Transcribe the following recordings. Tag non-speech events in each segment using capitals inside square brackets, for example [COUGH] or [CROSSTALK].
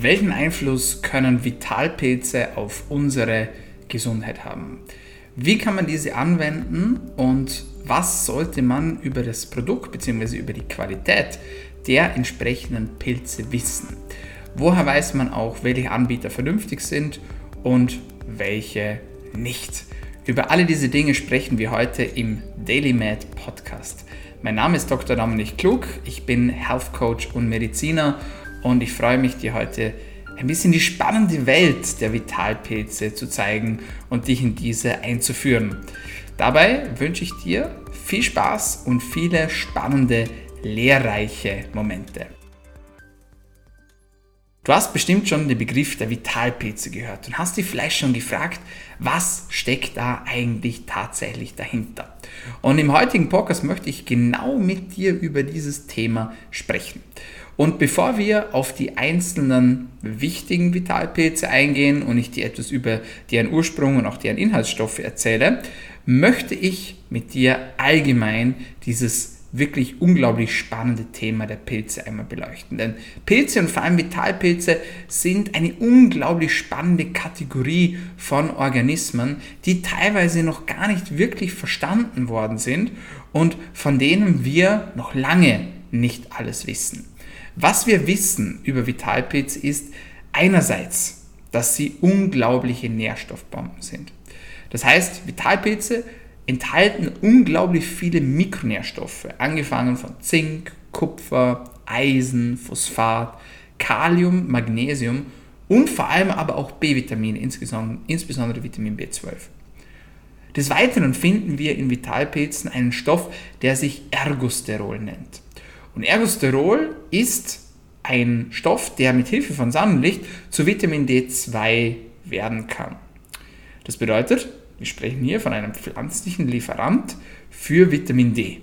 Welchen Einfluss können Vitalpilze auf unsere Gesundheit haben? Wie kann man diese anwenden und was sollte man über das Produkt bzw. über die Qualität der entsprechenden Pilze wissen? Woher weiß man auch, welche Anbieter vernünftig sind und welche nicht? Über alle diese Dinge sprechen wir heute im Daily Med Podcast. Mein Name ist Dr. Dominik Klug, ich bin Health Coach und Mediziner und ich freue mich, dir heute ein bisschen die spannende Welt der Vitalpilze zu zeigen und dich in diese einzuführen. Dabei wünsche ich dir viel Spaß und viele spannende, lehrreiche Momente. Du hast bestimmt schon den Begriff der Vitalpilze gehört und hast dich vielleicht schon gefragt, was steckt da eigentlich tatsächlich dahinter? Und im heutigen Podcast möchte ich genau mit dir über dieses Thema sprechen. Und bevor wir auf die einzelnen wichtigen Vitalpilze eingehen und ich dir etwas über deren Ursprung und auch deren Inhaltsstoffe erzähle, möchte ich mit dir allgemein dieses wirklich unglaublich spannende Thema der Pilze einmal beleuchten. Denn Pilze und vor allem Vitalpilze sind eine unglaublich spannende Kategorie von Organismen, die teilweise noch gar nicht wirklich verstanden worden sind und von denen wir noch lange nicht alles wissen. Was wir wissen über Vitalpilze ist einerseits, dass sie unglaubliche Nährstoffbomben sind. Das heißt, Vitalpilze enthalten unglaublich viele Mikronährstoffe, angefangen von Zink, Kupfer, Eisen, Phosphat, Kalium, Magnesium und vor allem aber auch B-Vitamine, insbesondere Vitamin B12. Des Weiteren finden wir in Vitalpilzen einen Stoff, der sich Ergosterol nennt. Und Ergosterol ist ein Stoff, der mit Hilfe von Sonnenlicht zu Vitamin D2 werden kann. Das bedeutet, wir sprechen hier von einem pflanzlichen Lieferant für Vitamin D.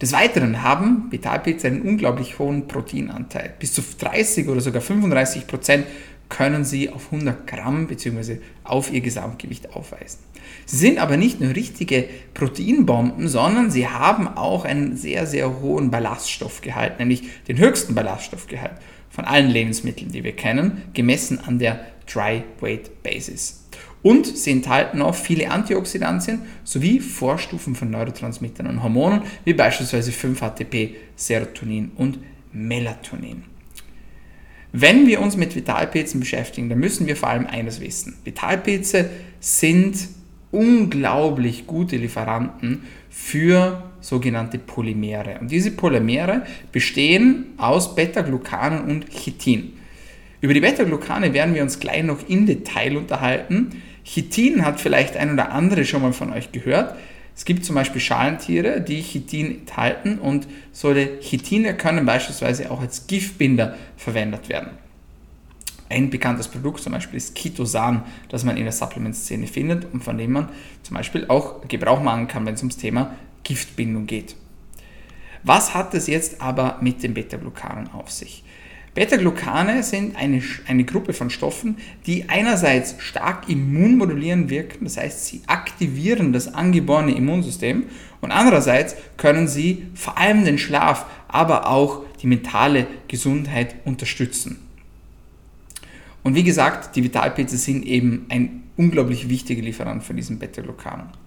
Des Weiteren haben Vitalpilze einen unglaublich hohen Proteinanteil. Bis zu 30 oder sogar 35 Prozent können sie auf 100 Gramm bzw. auf ihr Gesamtgewicht aufweisen. Sie sind aber nicht nur richtige Proteinbomben, sondern sie haben auch einen sehr, sehr hohen Ballaststoffgehalt, nämlich den höchsten Ballaststoffgehalt von allen Lebensmitteln, die wir kennen, gemessen an der Dry Weight Basis. Und sie enthalten auch viele Antioxidantien sowie Vorstufen von Neurotransmittern und Hormonen, wie beispielsweise 5-HTP, Serotonin und Melatonin. Wenn wir uns mit Vitalpilzen beschäftigen, dann müssen wir vor allem eines wissen. Vitalpilze sind unglaublich gute Lieferanten für sogenannte Polymere. Und diese Polymere bestehen aus Beta-Glucanen und Chitin. Über die Beta-Glucane werden wir uns gleich noch im Detail unterhalten. Chitin hat vielleicht ein oder andere schon mal von euch gehört. Es gibt zum Beispiel Schalentiere, die Chitin enthalten und solche Chitine können beispielsweise auch als Giftbinder verwendet werden. Ein bekanntes Produkt zum Beispiel ist Ketosan, das man in der Supplement-Szene findet und von dem man zum Beispiel auch Gebrauch machen kann, wenn es ums Thema Giftbindung geht. Was hat es jetzt aber mit den Beta-Glucanen auf sich? Beta-Glucane sind eine, eine Gruppe von Stoffen, die einerseits stark immunmodulierend wirken, das heißt, sie aktivieren das angeborene Immunsystem und andererseits können sie vor allem den Schlaf, aber auch die mentale Gesundheit unterstützen. Und wie gesagt, die Vitalpilze sind eben ein unglaublich wichtiger Lieferant von diesen Beta-Glucanen.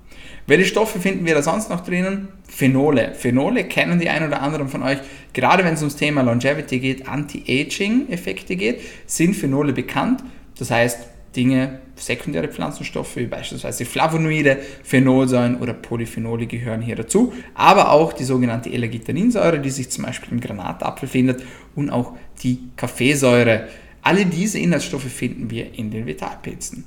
Welche Stoffe finden wir da sonst noch drinnen? Phenole. Phenole kennen die ein oder anderen von euch. Gerade wenn es ums Thema Longevity geht, Anti-Aging-Effekte geht, sind Phenole bekannt. Das heißt, Dinge, sekundäre Pflanzenstoffe wie beispielsweise Flavonoide, Phenolsäuren oder Polyphenole gehören hier dazu, aber auch die sogenannte L-Argitaninsäure, die sich zum Beispiel im Granatapfel findet und auch die Kaffeesäure. Alle diese Inhaltsstoffe finden wir in den Vitalpilzen.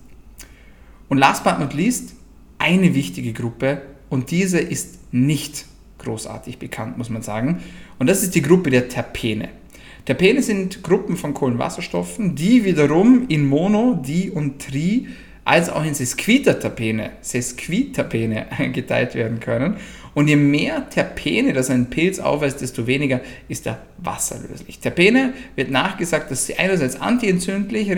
Und last but not least, eine wichtige Gruppe und diese ist nicht großartig bekannt, muss man sagen. Und das ist die Gruppe der Terpene. Terpene sind Gruppen von Kohlenwasserstoffen, die wiederum in Mono, Di und Tri als auch in Sesquiterterpene, Sesquiterpene [LAUGHS] geteilt werden können. Und je mehr Terpene das ein Pilz aufweist, desto weniger ist er wasserlöslich. Terpene wird nachgesagt, dass sie einerseits antientzündlich,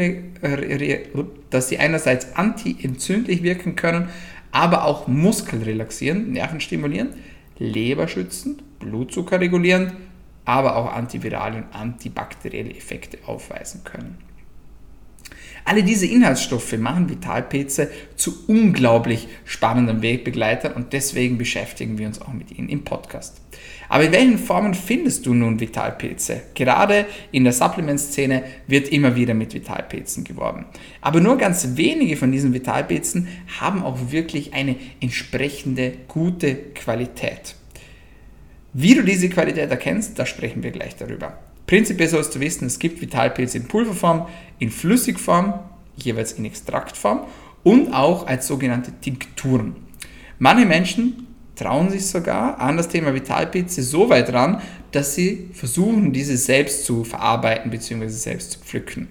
dass sie einerseits antientzündlich wirken können, aber auch muskelrelaxierend, nervenstimulierend, leberschützend, Blutzucker regulierend aber auch antivirale und antibakterielle Effekte aufweisen können. Alle diese Inhaltsstoffe machen Vitalpilze zu unglaublich spannenden Wegbegleitern und deswegen beschäftigen wir uns auch mit ihnen im Podcast. Aber in welchen Formen findest du nun Vitalpilze? Gerade in der Supplement-Szene wird immer wieder mit Vitalpilzen geworben. Aber nur ganz wenige von diesen Vitalpilzen haben auch wirklich eine entsprechende gute Qualität. Wie du diese Qualität erkennst, da sprechen wir gleich darüber. Prinzipiell sollst du wissen, es gibt Vitalpilze in Pulverform, in Flüssigform, jeweils in Extraktform und auch als sogenannte Tinkturen. Manche Menschen trauen sich sogar an das Thema Vitalpilze so weit ran, dass sie versuchen, diese selbst zu verarbeiten bzw. selbst zu pflücken.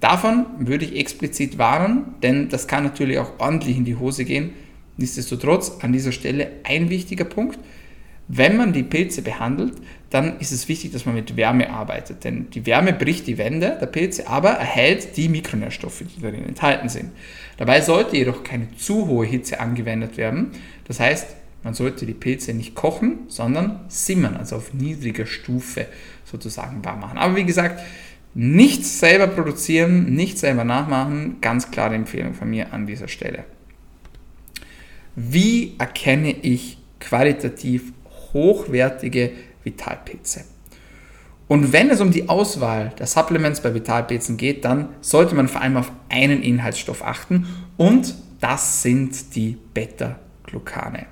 Davon würde ich explizit warnen, denn das kann natürlich auch ordentlich in die Hose gehen. Nichtsdestotrotz an dieser Stelle ein wichtiger Punkt. Wenn man die Pilze behandelt, dann ist es wichtig, dass man mit Wärme arbeitet, denn die Wärme bricht die Wände der Pilze, aber erhält die Mikronährstoffe, die darin enthalten sind. Dabei sollte jedoch keine zu hohe Hitze angewendet werden. Das heißt, man sollte die Pilze nicht kochen, sondern simmern, also auf niedriger Stufe sozusagen warm machen. Aber wie gesagt, nichts selber produzieren, nichts selber nachmachen, ganz klare Empfehlung von mir an dieser Stelle. Wie erkenne ich qualitativ hochwertige Vitalpilze. Und wenn es um die Auswahl der Supplements bei Vitalpilzen geht, dann sollte man vor allem auf einen Inhaltsstoff achten und das sind die Beta-Glucane.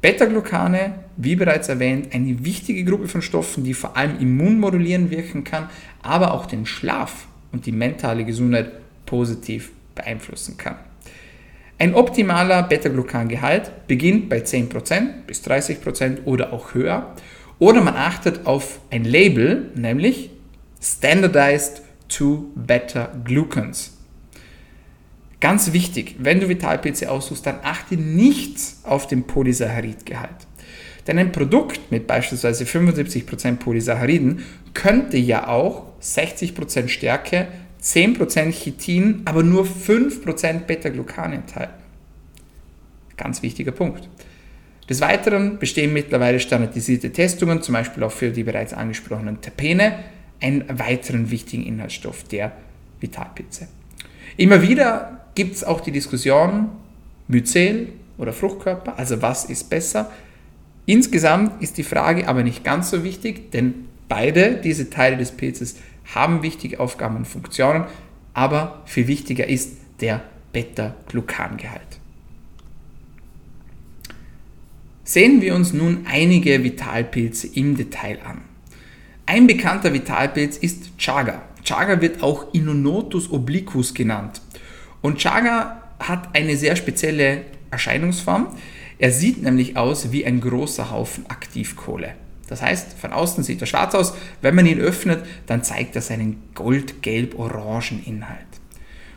Beta-Glucane, wie bereits erwähnt, eine wichtige Gruppe von Stoffen, die vor allem immunmodulierend wirken kann, aber auch den Schlaf und die mentale Gesundheit positiv beeinflussen kann. Ein optimaler Beta-Glucan-Gehalt beginnt bei 10% bis 30% oder auch höher. Oder man achtet auf ein Label, nämlich Standardized to Beta-Glucans. Ganz wichtig, wenn du Vitalpilze aussuchst, dann achte nicht auf den Polysaccharidgehalt. Denn ein Produkt mit beispielsweise 75% Polysacchariden könnte ja auch 60% Stärke 10% Chitin, aber nur 5% Beta-Glucan enthalten. Ganz wichtiger Punkt. Des Weiteren bestehen mittlerweile standardisierte Testungen, zum Beispiel auch für die bereits angesprochenen Terpene, einen weiteren wichtigen Inhaltsstoff der Vitalpilze. Immer wieder gibt es auch die Diskussion Myzel oder Fruchtkörper, also was ist besser. Insgesamt ist die Frage aber nicht ganz so wichtig, denn beide diese Teile des Pilzes haben wichtige Aufgaben und Funktionen, aber viel wichtiger ist der Beta-Glucangehalt. Sehen wir uns nun einige Vitalpilze im Detail an. Ein bekannter Vitalpilz ist Chaga. Chaga wird auch Inonotus obliquus genannt. Und Chaga hat eine sehr spezielle Erscheinungsform. Er sieht nämlich aus wie ein großer Haufen Aktivkohle. Das heißt, von außen sieht er schwarz aus, wenn man ihn öffnet, dann zeigt er seinen gold-gelb-orangen Inhalt.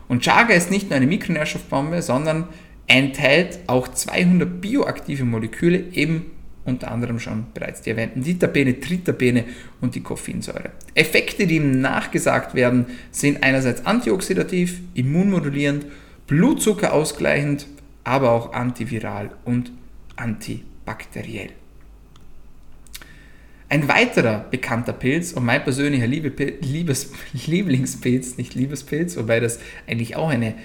Und Chaga ist nicht nur eine Mikronährstoffbombe, sondern enthält auch 200 bioaktive Moleküle, eben unter anderem schon bereits die erwähnten Diterpene, Triterpene und die Koffeinsäure. Effekte, die ihm nachgesagt werden, sind einerseits antioxidativ, immunmodulierend, Blutzucker ausgleichend, aber auch antiviral und antibakteriell. Ein weiterer bekannter Pilz und mein persönlicher Liebe, Liebes, Lieblingspilz, nicht Liebespilz, wobei das eigentlich auch eine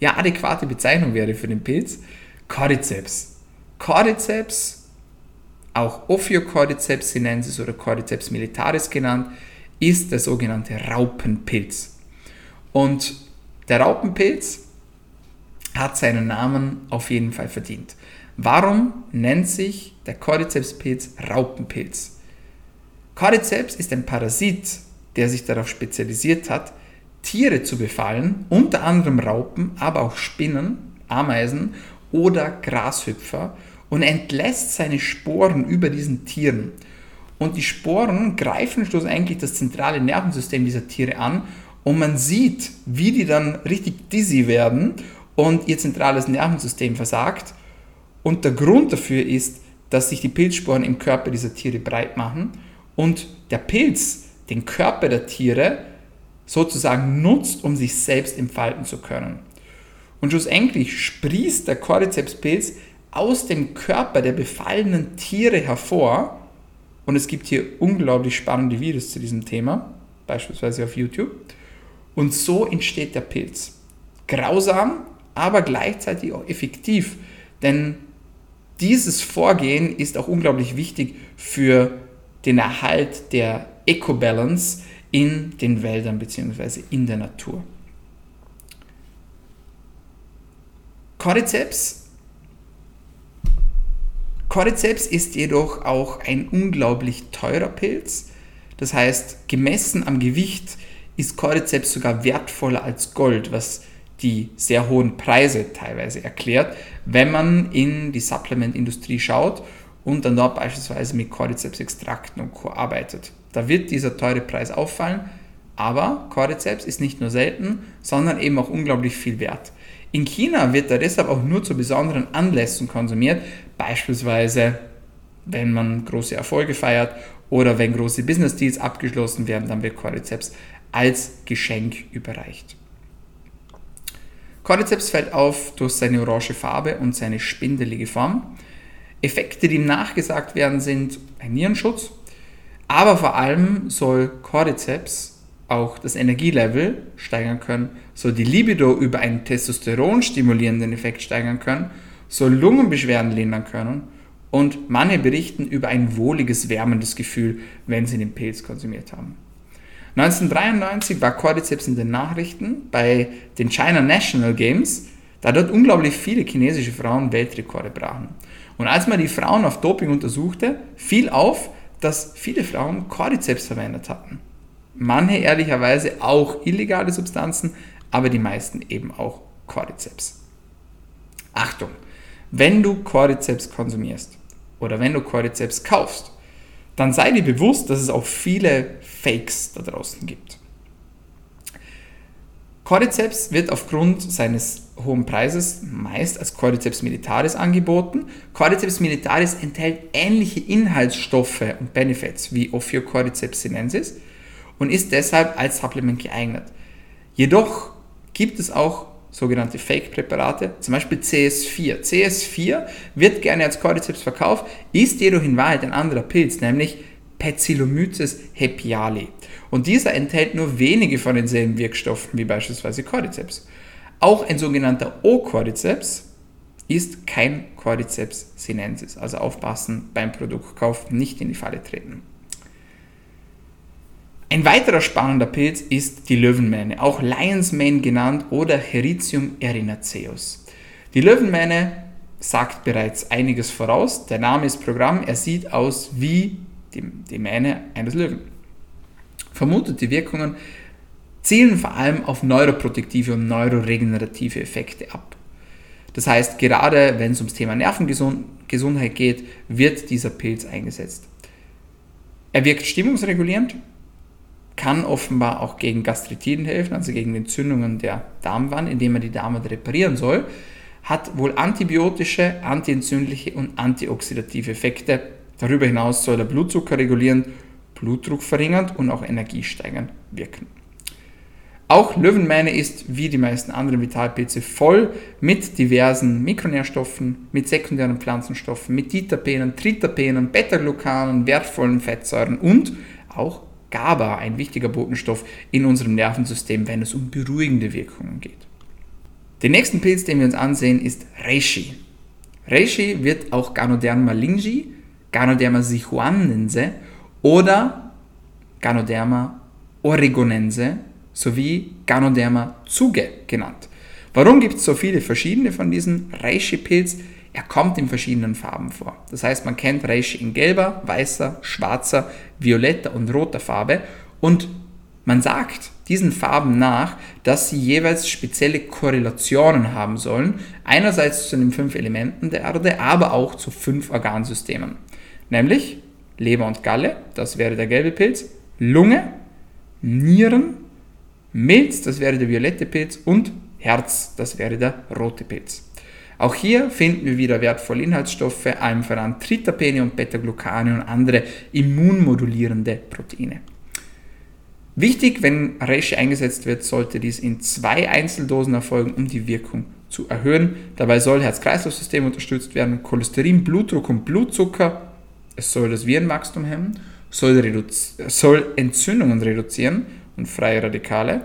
ja, adäquate Bezeichnung wäre für den Pilz, Cordyceps. Cordyceps, auch Ophiocordyceps sinensis oder Cordyceps militaris genannt, ist der sogenannte Raupenpilz. Und der Raupenpilz hat seinen Namen auf jeden Fall verdient. Warum nennt sich der Cordyceps-Pilz Raupenpilz? Cordyceps ist ein Parasit, der sich darauf spezialisiert hat, Tiere zu befallen, unter anderem Raupen, aber auch Spinnen, Ameisen oder Grashüpfer und entlässt seine Sporen über diesen Tieren. Und die Sporen greifen schlussendlich das zentrale Nervensystem dieser Tiere an und man sieht, wie die dann richtig dizzy werden und ihr zentrales Nervensystem versagt. Und der Grund dafür ist, dass sich die Pilzsporen im Körper dieser Tiere breit machen und der Pilz den Körper der Tiere sozusagen nutzt, um sich selbst entfalten zu können. Und schlussendlich sprießt der Cordyceps-Pilz aus dem Körper der befallenen Tiere hervor und es gibt hier unglaublich spannende Videos zu diesem Thema, beispielsweise auf YouTube. Und so entsteht der Pilz. Grausam, aber gleichzeitig auch effektiv, denn dieses Vorgehen ist auch unglaublich wichtig für den Erhalt der Eco-Balance in den Wäldern bzw. in der Natur. Cordyceps Cordyceps ist jedoch auch ein unglaublich teurer Pilz. Das heißt, gemessen am Gewicht ist Cordyceps sogar wertvoller als Gold, was die sehr hohen Preise teilweise erklärt, wenn man in die Supplement-Industrie schaut und dann dort beispielsweise mit Cordyceps-Extrakten und Co. arbeitet. Da wird dieser teure Preis auffallen, aber Cordyceps ist nicht nur selten, sondern eben auch unglaublich viel wert. In China wird er deshalb auch nur zu besonderen Anlässen konsumiert, beispielsweise wenn man große Erfolge feiert oder wenn große Business Deals abgeschlossen werden, dann wird Cordyceps als Geschenk überreicht. Cordyceps fällt auf durch seine orange Farbe und seine spindelige Form. Effekte, die ihm nachgesagt werden, sind ein Nierenschutz, aber vor allem soll Cordyceps auch das Energielevel steigern können, soll die Libido über einen Testosteron stimulierenden Effekt steigern können, soll Lungenbeschwerden lindern können und manche berichten über ein wohliges, wärmendes Gefühl, wenn sie den Pilz konsumiert haben. 1993 war Cordyceps in den Nachrichten bei den China National Games, da dort unglaublich viele chinesische Frauen Weltrekorde brachen. Und als man die Frauen auf Doping untersuchte, fiel auf, dass viele Frauen Cordyceps verwendet hatten. Manche ehrlicherweise auch illegale Substanzen, aber die meisten eben auch Cordyceps. Achtung, wenn du Cordyceps konsumierst oder wenn du Cordyceps kaufst, dann sei dir bewusst, dass es auch viele Fakes da draußen gibt. Cordyceps wird aufgrund seines hohen Preises meist als Cordyceps militaris angeboten. Cordyceps militaris enthält ähnliche Inhaltsstoffe und Benefits wie Ophiocordyceps sinensis und ist deshalb als Supplement geeignet. Jedoch gibt es auch sogenannte Fake-Präparate, zum Beispiel CS4. CS4 wird gerne als Cordyceps verkauft, ist jedoch in Wahrheit ein anderer Pilz, nämlich Pezillomyces hepiali. Und dieser enthält nur wenige von denselben Wirkstoffen wie beispielsweise Cordyceps. Auch ein sogenannter O-Cordyceps ist kein Cordyceps sinensis. Also aufpassen beim Produktkauf, nicht in die Falle treten. Ein weiterer spannender Pilz ist die Löwenmähne, auch Lion's Mane genannt oder Heritium erinaceus. Die Löwenmähne sagt bereits einiges voraus. Der Name ist Programm. Er sieht aus wie die Mähne eines Löwen. Vermutete Wirkungen zielen vor allem auf neuroprotektive und neuroregenerative Effekte ab. Das heißt, gerade wenn es ums Thema Nervengesundheit geht, wird dieser Pilz eingesetzt. Er wirkt stimmungsregulierend, kann offenbar auch gegen Gastritiden helfen, also gegen Entzündungen der Darmwand, indem man die Darmwand reparieren soll, hat wohl antibiotische, antientzündliche und antioxidative Effekte. Darüber hinaus soll er Blutzucker regulieren, Blutdruck verringernd und auch energiesteigernd wirken. Auch Löwenmähne ist, wie die meisten anderen Vitalpilze, voll mit diversen Mikronährstoffen, mit sekundären Pflanzenstoffen, mit Diterpenen, Tritapenen, Beta-Glucanen, wertvollen Fettsäuren und auch GABA, ein wichtiger Botenstoff in unserem Nervensystem, wenn es um beruhigende Wirkungen geht. Den nächsten Pilz, den wir uns ansehen, ist Reishi. Reishi wird auch Ganoderma lingyi, Ganoderma sichuanense oder Ganoderma oregonense sowie Ganoderma zuge genannt. Warum gibt es so viele verschiedene von diesen Reishi-Pilz? Er kommt in verschiedenen Farben vor. Das heißt, man kennt Reishi in gelber, weißer, schwarzer, violetter und roter Farbe und man sagt diesen Farben nach, dass sie jeweils spezielle Korrelationen haben sollen, einerseits zu den fünf Elementen der Erde, aber auch zu fünf Organsystemen. Nämlich Leber und Galle, das wäre der gelbe Pilz, Lunge, Nieren, Milz, das wäre der violette Pilz und Herz, das wäre der rote Pilz. Auch hier finden wir wieder wertvolle Inhaltsstoffe, allem voran Tritapene und Beta-Glucane und andere immunmodulierende Proteine. Wichtig, wenn Reishi eingesetzt wird, sollte dies in zwei Einzeldosen erfolgen, um die Wirkung zu erhöhen. Dabei soll Herz-Kreislauf-System unterstützt werden, Cholesterin, Blutdruck und Blutzucker Es soll das Virenwachstum hemmen, soll, soll Entzündungen reduzieren und freie Radikale.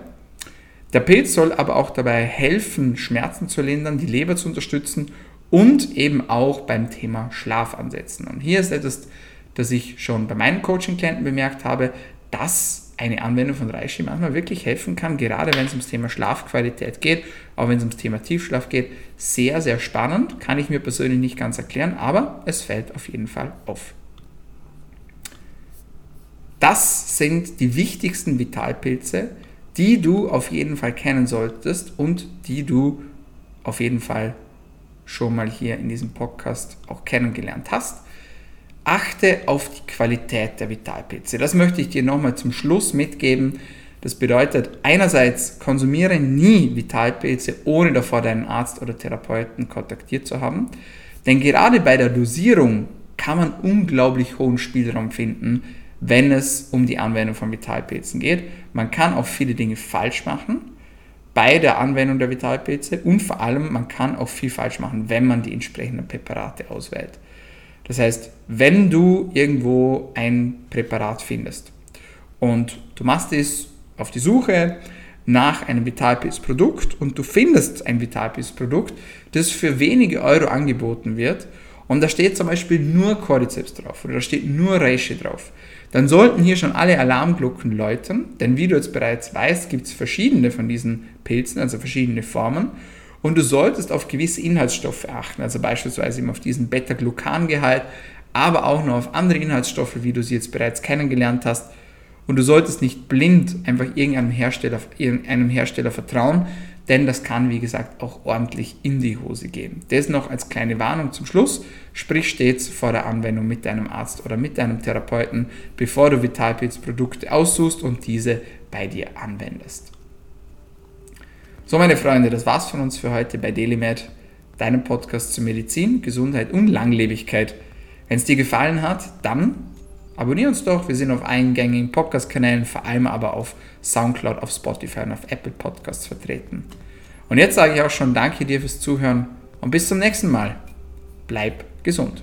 Der Pilz soll aber auch dabei helfen, Schmerzen zu lindern, die Leber zu unterstützen und eben auch beim Thema Schlaf ansetzen. Und hier ist etwas, das ich schon bei meinen Coaching-Klienten bemerkt habe, dass eine Anwendung von Reishi manchmal wirklich helfen kann, gerade wenn es ums Thema Schlafqualität geht, auch wenn es ums Thema Tiefschlaf geht. Sehr, sehr spannend, kann ich mir persönlich nicht ganz erklären, aber es fällt auf jeden Fall auf. Das sind die wichtigsten Vitalpilze, die du auf jeden Fall kennen solltest und die du auf jeden Fall schon mal hier in diesem Podcast auch kennengelernt hast. Achte auf die Qualität der Vitalpilze. Das möchte ich dir nochmal zum Schluss mitgeben. Das bedeutet, einerseits konsumiere nie Vitalpilze, ohne davor deinen Arzt oder Therapeuten kontaktiert zu haben. Denn gerade bei der Dosierung kann man unglaublich hohen Spielraum finden, wenn es um die Anwendung von Vitalpilzen geht. Man kann auch viele Dinge falsch machen bei der Anwendung der Vitalpilze und vor allem, man kann auch viel falsch machen, wenn man die entsprechenden Präparate auswählt. Das heißt, wenn du irgendwo ein Präparat findest und du machst es auf die Suche nach einem Vitalpilz-Produkt und du findest ein Vitalpilz-Produkt, das für wenige Euro angeboten wird und da steht zum Beispiel nur Cordyceps drauf oder da steht nur Reishi drauf, dann sollten hier schon alle Alarmglocken läuten, denn wie du jetzt bereits weißt, gibt es verschiedene von diesen Pilzen, also verschiedene Formen und du solltest auf gewisse Inhaltsstoffe achten, also beispielsweise eben auf diesen Beta-Glucan-Gehalt, aber auch noch auf andere Inhaltsstoffe, wie du sie jetzt bereits kennengelernt hast. Und du solltest nicht blind einfach irgendeinem Hersteller, irgendeinem Hersteller vertrauen, denn das kann, wie gesagt, auch ordentlich in die Hose gehen. Das noch als kleine Warnung zum Schluss. Sprich stets vor der Anwendung mit deinem Arzt oder mit deinem Therapeuten, bevor du Vitalpilz Produkte aussuchst und diese bei dir anwendest. So, meine Freunde, das war's von uns für heute bei DailyMed, deinem Podcast zu Medizin, Gesundheit und Langlebigkeit. Wenn es dir gefallen hat, dann abonniere uns doch. Wir sind auf eingängigen Podcast-Kanälen, vor allem aber auf Soundcloud, auf Spotify und auf Apple Podcasts vertreten. Und jetzt sage ich auch schon Danke dir fürs Zuhören und bis zum nächsten Mal. Bleib gesund.